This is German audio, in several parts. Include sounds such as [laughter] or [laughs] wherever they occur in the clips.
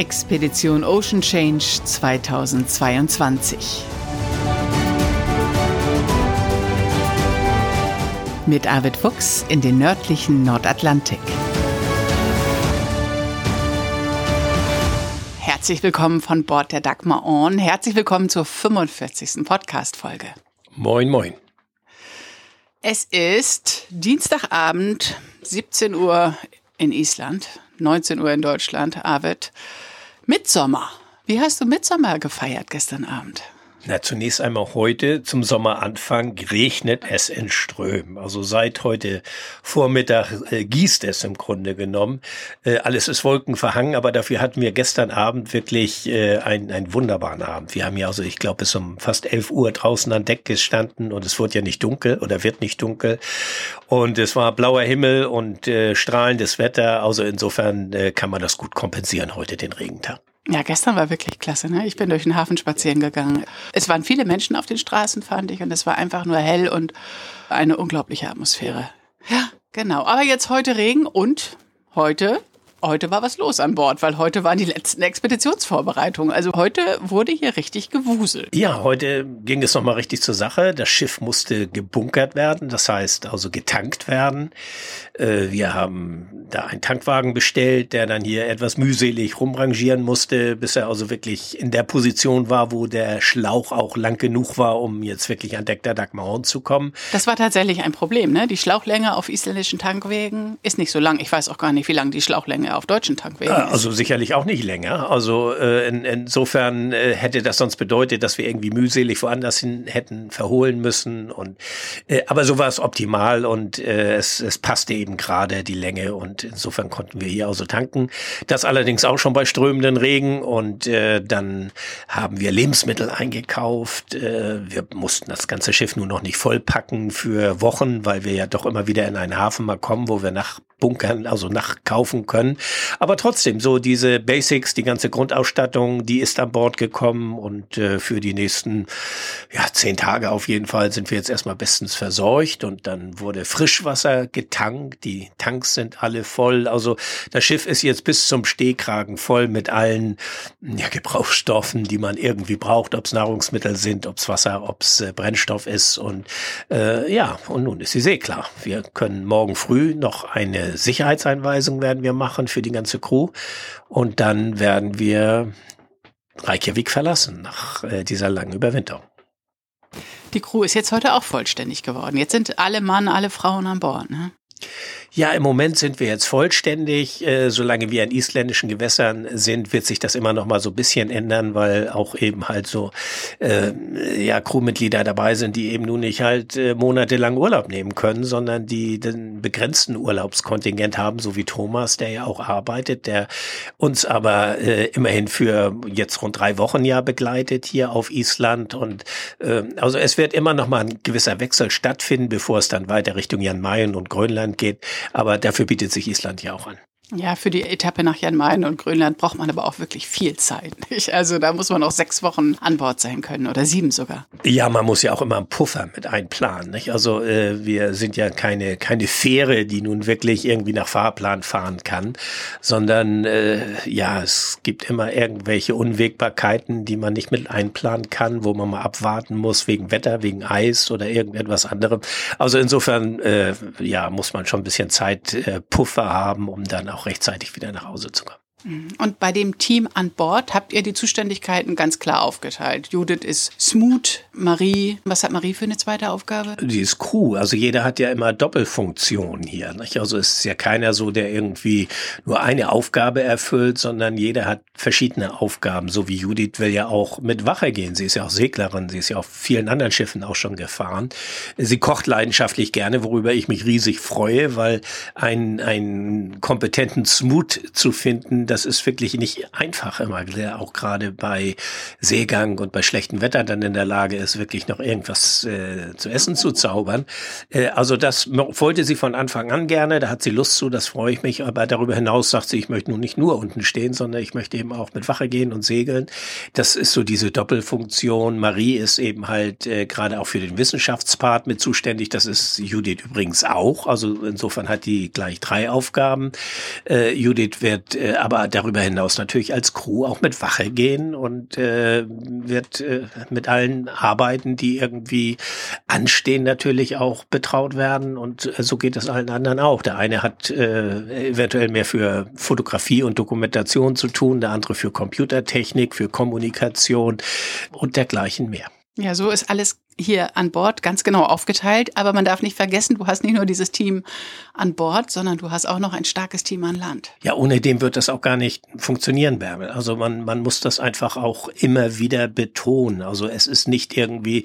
Expedition Ocean Change 2022. Mit Arvid Fuchs in den nördlichen Nordatlantik. Herzlich willkommen von Bord der Dagmar On. Herzlich willkommen zur 45. Podcast-Folge. Moin, moin. Es ist Dienstagabend, 17 Uhr in Island, 19 Uhr in Deutschland. Arvid, Mitsommer. Wie hast du Mitsommer gefeiert gestern Abend? Na, zunächst einmal heute zum Sommeranfang regnet es in Strömen. Also seit heute Vormittag äh, gießt es im Grunde genommen. Äh, alles ist wolkenverhangen, aber dafür hatten wir gestern Abend wirklich äh, einen, einen wunderbaren Abend. Wir haben ja also, ich glaube, bis um fast 11 Uhr draußen an Deck gestanden und es wurde ja nicht dunkel oder wird nicht dunkel. Und es war blauer Himmel und äh, strahlendes Wetter. Also insofern äh, kann man das gut kompensieren heute, den Regentag. Ja, gestern war wirklich klasse. Ne? Ich bin durch den Hafen spazieren gegangen. Es waren viele Menschen auf den Straßen, fand ich, und es war einfach nur hell und eine unglaubliche Atmosphäre. Ja, genau. Aber jetzt heute Regen und heute heute war was los an Bord, weil heute waren die letzten Expeditionsvorbereitungen. Also heute wurde hier richtig gewuselt. Ja, heute ging es nochmal richtig zur Sache. Das Schiff musste gebunkert werden, das heißt also getankt werden. Äh, wir haben da einen Tankwagen bestellt, der dann hier etwas mühselig rumrangieren musste, bis er also wirklich in der Position war, wo der Schlauch auch lang genug war, um jetzt wirklich an Deck der Dagmar zu kommen. Das war tatsächlich ein Problem, ne? Die Schlauchlänge auf isländischen Tankwegen ist nicht so lang. Ich weiß auch gar nicht, wie lang die Schlauchlänge auf deutschen Tankwegen. Also sicherlich auch nicht länger. Also äh, in, insofern äh, hätte das sonst bedeutet, dass wir irgendwie mühselig woanders hin hätten verholen müssen. Und äh, aber so war es optimal und äh, es, es passte eben gerade die Länge und insofern konnten wir hier also tanken. Das allerdings auch schon bei strömenden Regen und äh, dann haben wir Lebensmittel eingekauft. Äh, wir mussten das ganze Schiff nur noch nicht vollpacken für Wochen, weil wir ja doch immer wieder in einen Hafen mal kommen, wo wir nach bunkern, also nachkaufen können. Aber trotzdem, so diese Basics, die ganze Grundausstattung, die ist an Bord gekommen und äh, für die nächsten ja, zehn Tage auf jeden Fall sind wir jetzt erstmal bestens versorgt und dann wurde Frischwasser getankt, die Tanks sind alle voll. Also das Schiff ist jetzt bis zum Stehkragen voll mit allen ja, Gebrauchsstoffen, die man irgendwie braucht, ob es Nahrungsmittel sind, ob es Wasser, ob es äh, Brennstoff ist und äh, ja, und nun ist die See klar. Wir können morgen früh noch eine Sicherheitseinweisung werden wir machen für die ganze Crew und dann werden wir Reykjavik verlassen nach äh, dieser langen Überwinterung. Die Crew ist jetzt heute auch vollständig geworden. Jetzt sind alle Mann, alle Frauen an Bord. Ne? Ja, im Moment sind wir jetzt vollständig. Äh, solange wir in isländischen Gewässern sind, wird sich das immer noch mal so ein bisschen ändern, weil auch eben halt so äh, ja Crewmitglieder dabei sind, die eben nun nicht halt äh, monatelang Urlaub nehmen können, sondern die den begrenzten Urlaubskontingent haben, so wie Thomas, der ja auch arbeitet, der uns aber äh, immerhin für jetzt rund drei Wochen ja begleitet hier auf Island und äh, also es wird immer noch mal ein gewisser Wechsel stattfinden, bevor es dann weiter Richtung Jan Mayen und Grönland geht. Aber dafür bietet sich Island ja auch an. Ja, für die Etappe nach Jan Mayen und Grönland braucht man aber auch wirklich viel Zeit. Nicht? Also da muss man auch sechs Wochen an Bord sein können oder sieben sogar. Ja, man muss ja auch immer einen Puffer mit einplanen. Nicht? Also äh, wir sind ja keine, keine Fähre, die nun wirklich irgendwie nach Fahrplan fahren kann, sondern äh, ja, es gibt immer irgendwelche Unwägbarkeiten, die man nicht mit einplanen kann, wo man mal abwarten muss wegen Wetter, wegen Eis oder irgendetwas anderem. Also insofern äh, ja, muss man schon ein bisschen Zeit äh, Puffer haben, um dann auch auch rechtzeitig wieder nach Hause zu kommen. Und bei dem Team an Bord habt ihr die Zuständigkeiten ganz klar aufgeteilt. Judith ist Smooth, Marie, was hat Marie für eine zweite Aufgabe? Die ist Crew, also jeder hat ja immer Doppelfunktion hier. Nicht? Also es ist ja keiner so, der irgendwie nur eine Aufgabe erfüllt, sondern jeder hat verschiedene Aufgaben. So wie Judith will ja auch mit Wache gehen. Sie ist ja auch Seglerin, sie ist ja auf vielen anderen Schiffen auch schon gefahren. Sie kocht leidenschaftlich gerne, worüber ich mich riesig freue, weil einen, einen kompetenten Smooth zu finden, das ist wirklich nicht einfach immer, der auch gerade bei Seegang und bei schlechtem Wetter dann in der Lage ist, wirklich noch irgendwas äh, zu essen zu zaubern. Äh, also das wollte sie von Anfang an gerne, da hat sie Lust zu, das freue ich mich, aber darüber hinaus sagt sie, ich möchte nun nicht nur unten stehen, sondern ich möchte eben auch mit Wache gehen und segeln. Das ist so diese Doppelfunktion. Marie ist eben halt äh, gerade auch für den Wissenschaftspart mit zuständig, das ist Judith übrigens auch, also insofern hat die gleich drei Aufgaben. Äh, Judith wird äh, aber aber darüber hinaus natürlich als Crew auch mit Wache gehen und äh, wird äh, mit allen Arbeiten, die irgendwie anstehen, natürlich auch betraut werden. Und äh, so geht es allen anderen auch. Der eine hat äh, eventuell mehr für Fotografie und Dokumentation zu tun, der andere für Computertechnik, für Kommunikation und dergleichen mehr. Ja, so ist alles hier an Bord ganz genau aufgeteilt. Aber man darf nicht vergessen, du hast nicht nur dieses Team an Bord, sondern du hast auch noch ein starkes Team an Land. Ja, ohne dem wird das auch gar nicht funktionieren, Bärbel. Also man, man muss das einfach auch immer wieder betonen. Also es ist nicht irgendwie,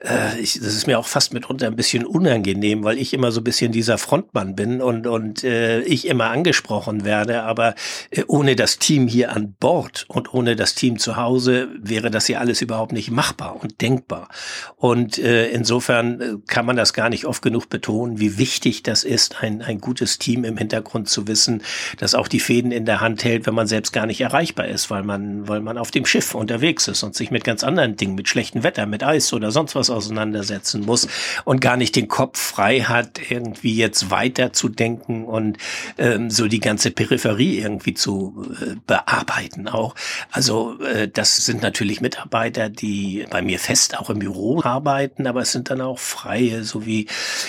äh, ich, das ist mir auch fast mitunter ein bisschen unangenehm, weil ich immer so ein bisschen dieser Frontmann bin und, und äh, ich immer angesprochen werde. Aber äh, ohne das Team hier an Bord und ohne das Team zu Hause wäre das ja alles überhaupt nicht machbar und denkbar. Und äh, insofern äh, kann man das gar nicht oft genug betonen, wie wichtig das ist, ein, ein gutes Team im Hintergrund zu wissen, das auch die Fäden in der Hand hält, wenn man selbst gar nicht erreichbar ist, weil man, weil man auf dem Schiff unterwegs ist und sich mit ganz anderen Dingen, mit schlechtem Wetter, mit Eis oder sonst was auseinandersetzen muss und gar nicht den Kopf frei hat, irgendwie jetzt weiter zu denken und ähm, so die ganze Peripherie irgendwie zu äh, bearbeiten auch. Also äh, das sind natürlich Mitarbeiter, die bei mir fest auch im Büro arbeiten, aber es sind dann auch Freie, so wie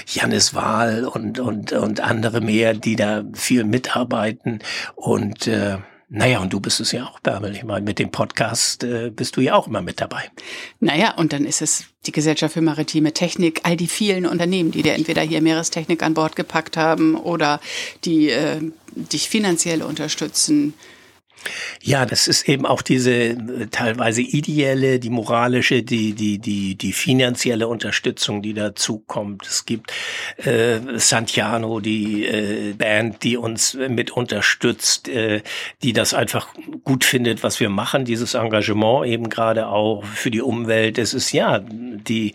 Janis Wahl und, und, und andere mehr, die da viel mitarbeiten und äh, naja, und du bist es ja auch, Bärbel. Ich meine, mit dem Podcast äh, bist du ja auch immer mit dabei. Naja, und dann ist es die Gesellschaft für maritime Technik, all die vielen Unternehmen, die dir entweder hier Meerestechnik an Bord gepackt haben oder die äh, dich finanziell unterstützen, ja, das ist eben auch diese äh, teilweise ideelle, die moralische, die die die die finanzielle Unterstützung, die dazu kommt. Es gibt äh, Santiano, die äh, Band, die uns mit unterstützt, äh, die das einfach gut findet, was wir machen. Dieses Engagement eben gerade auch für die Umwelt. Es ist ja die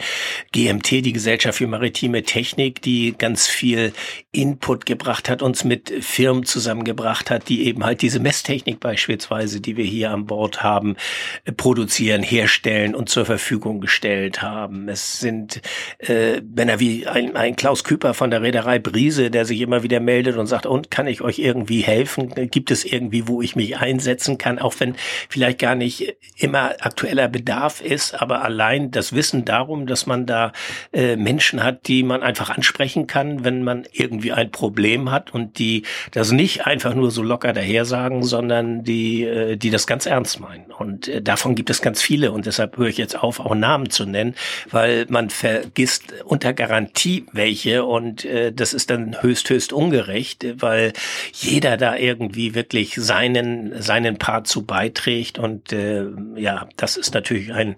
GMT, die Gesellschaft für maritime Technik, die ganz viel Input gebracht hat, uns mit Firmen zusammengebracht hat, die eben halt diese Messtechnik beispielsweise die wir hier an Bord haben, äh, produzieren, herstellen und zur Verfügung gestellt haben. Es sind äh, Männer wie ein, ein Klaus Küper von der Reederei Brise, der sich immer wieder meldet und sagt, und kann ich euch irgendwie helfen? Gibt es irgendwie, wo ich mich einsetzen kann, auch wenn vielleicht gar nicht immer aktueller Bedarf ist, aber allein das Wissen darum, dass man da äh, Menschen hat, die man einfach ansprechen kann, wenn man irgendwie ein Problem hat und die das nicht einfach nur so locker daher sagen, sondern die, äh, die das ganz ernst meinen. Und äh, davon gibt es ganz viele und deshalb höre ich jetzt auf, auch Namen zu nennen, weil man vergisst unter Garantie welche und äh, das ist dann höchst, höchst ungerecht, weil jeder da irgendwie wirklich seinen, seinen Part zu beiträgt und ja, das ist natürlich ein,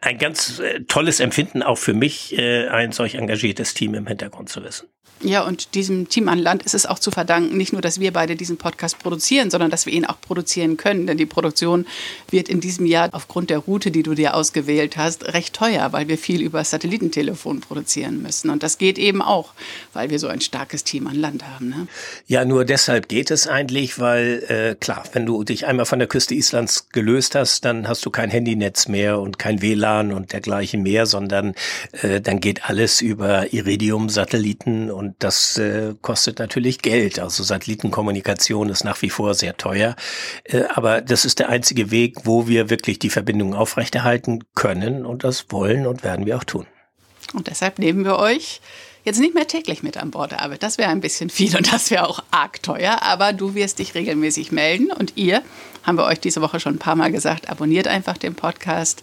ein ganz tolles Empfinden auch für mich, ein solch engagiertes Team im Hintergrund zu wissen. Ja, und diesem Team an Land ist es auch zu verdanken, nicht nur, dass wir beide diesen Podcast produzieren, sondern dass wir ihn auch produzieren können. Denn die Produktion wird in diesem Jahr aufgrund der Route, die du dir ausgewählt hast, recht teuer, weil wir viel über Satellitentelefon produzieren müssen. Und das geht eben auch, weil wir so ein starkes Team an Land haben. Ne? Ja, nur deshalb geht es eigentlich, weil äh, klar, wenn du dich einmal von der Küste Islands gelöst hast, dann hast du kein Handynetz mehr und kein WLAN und dergleichen mehr, sondern äh, dann geht alles über Iridium-Satelliten und das äh, kostet natürlich Geld. Also Satellitenkommunikation ist nach wie vor sehr teuer. Äh, aber das ist der einzige Weg, wo wir wirklich die Verbindung aufrechterhalten können. Und das wollen und werden wir auch tun. Und deshalb nehmen wir euch jetzt nicht mehr täglich mit an Bord, Arvid. Das wäre ein bisschen viel und das wäre auch arg teuer. Aber du wirst dich regelmäßig melden. Und ihr, haben wir euch diese Woche schon ein paar Mal gesagt, abonniert einfach den Podcast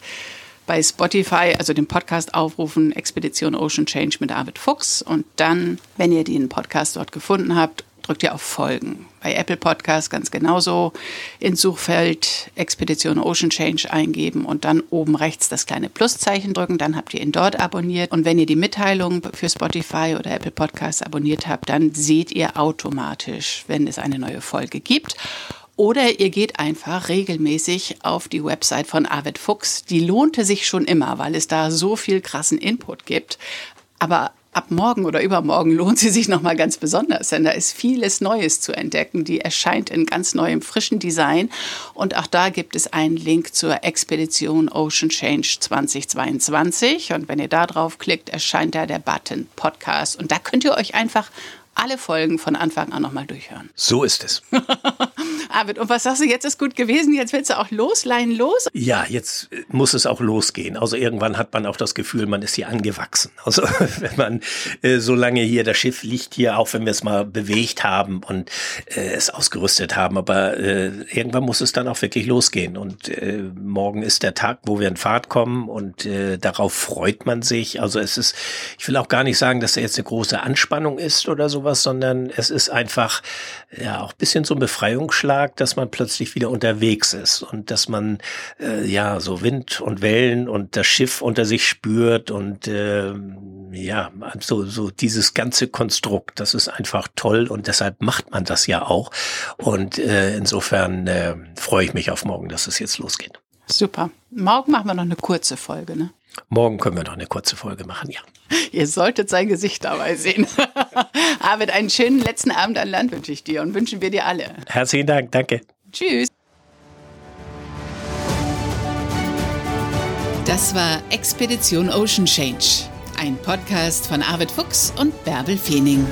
bei Spotify, also den Podcast aufrufen, Expedition Ocean Change mit David Fuchs. Und dann, wenn ihr den Podcast dort gefunden habt, drückt ihr auf Folgen. Bei Apple Podcast ganz genauso ins Suchfeld Expedition Ocean Change eingeben und dann oben rechts das kleine Pluszeichen drücken, dann habt ihr ihn dort abonniert. Und wenn ihr die Mitteilung für Spotify oder Apple Podcast abonniert habt, dann seht ihr automatisch, wenn es eine neue Folge gibt. Oder ihr geht einfach regelmäßig auf die Website von Arvid Fuchs. Die lohnte sich schon immer, weil es da so viel krassen Input gibt. Aber ab morgen oder übermorgen [laughs] lohnt sie sich nochmal ganz besonders, denn da ist vieles Neues zu entdecken. Die erscheint in ganz neuem, frischen Design. Und auch da gibt es einen Link zur Expedition Ocean Change 2022. Und wenn ihr da drauf klickt, erscheint da der Button Podcast. Und da könnt ihr euch einfach alle Folgen von Anfang an nochmal durchhören. [laughs] So ist es. Arvid, und was sagst du, jetzt ist gut gewesen, jetzt willst du auch losleihen los? Ja, jetzt muss es auch losgehen. Also irgendwann hat man auch das Gefühl, man ist hier angewachsen. Also [laughs] wenn man äh, so lange hier, das Schiff liegt hier, auch wenn wir es mal bewegt haben und äh, es ausgerüstet haben, aber äh, irgendwann muss es dann auch wirklich losgehen. Und äh, morgen ist der Tag, wo wir in Fahrt kommen und äh, darauf freut man sich. Also es ist, ich will auch gar nicht sagen, dass da jetzt eine große Anspannung ist oder sowas, sondern es ist einfach ja auch bisschen so ein Befreiungsschlag, dass man plötzlich wieder unterwegs ist und dass man äh, ja so Wind und Wellen und das Schiff unter sich spürt und äh, ja, so, so dieses ganze Konstrukt, das ist einfach toll und deshalb macht man das ja auch. Und äh, insofern äh, freue ich mich auf morgen, dass es jetzt losgeht. Super. Morgen machen wir noch eine kurze Folge, ne? Morgen können wir noch eine kurze Folge machen, ja. [laughs] Ihr solltet sein Gesicht dabei sehen. [laughs] Arvid, einen schönen letzten Abend an Land wünsche ich dir und wünschen wir dir alle. Herzlichen Dank, danke. Tschüss. Das war Expedition Ocean Change, ein Podcast von Arvid Fuchs und Bärbel Feening.